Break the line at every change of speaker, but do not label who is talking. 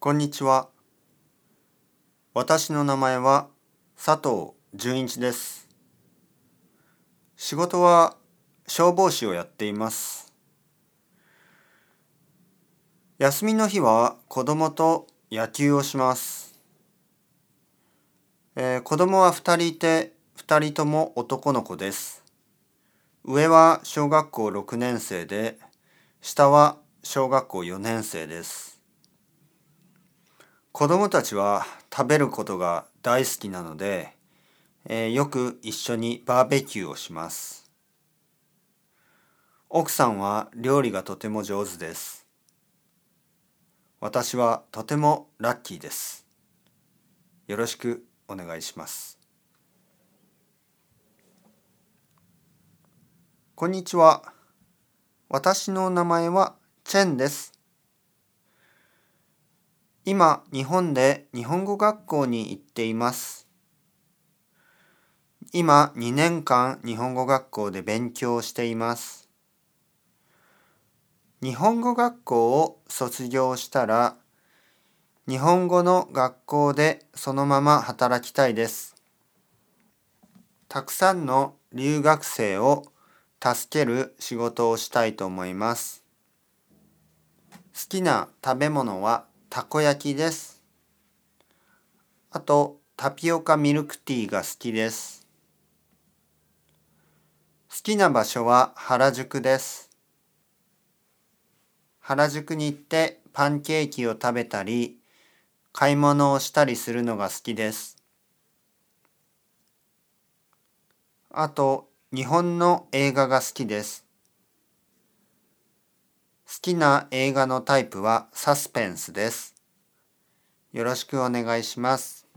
こんにちは。私の名前は佐藤純一です。仕事は消防士をやっています。休みの日は子供と野球をします。えー子供は2人いて2人とも男の子です。上は小学校6年生で下は小学校4年生です。子供たちは食べることが大好きなので、えーよく一緒にバーベキューをします。奥さんは料理がとても上手です。私はとてもラッキーです。よろしくお願いします。こんにちは。私の名前はチェンです。今、日本で日本語学校に行っています。今、2年間日本語学校で勉強しています。日本語学校を卒業したら、日本語の学校でそのまま働きたいです。たくさんの留学生を助ける仕事をしたいと思います。好きな食べ物はたこ焼きです。あと、タピオカミルクティーが好きです。好きな場所は原宿です。原宿に行ってパンケーキを食べたり、買い物をしたりするのが好きです。あと、日本の映画が好きです。好きな映画のタイプはサスペンスです。よろしくお願いします。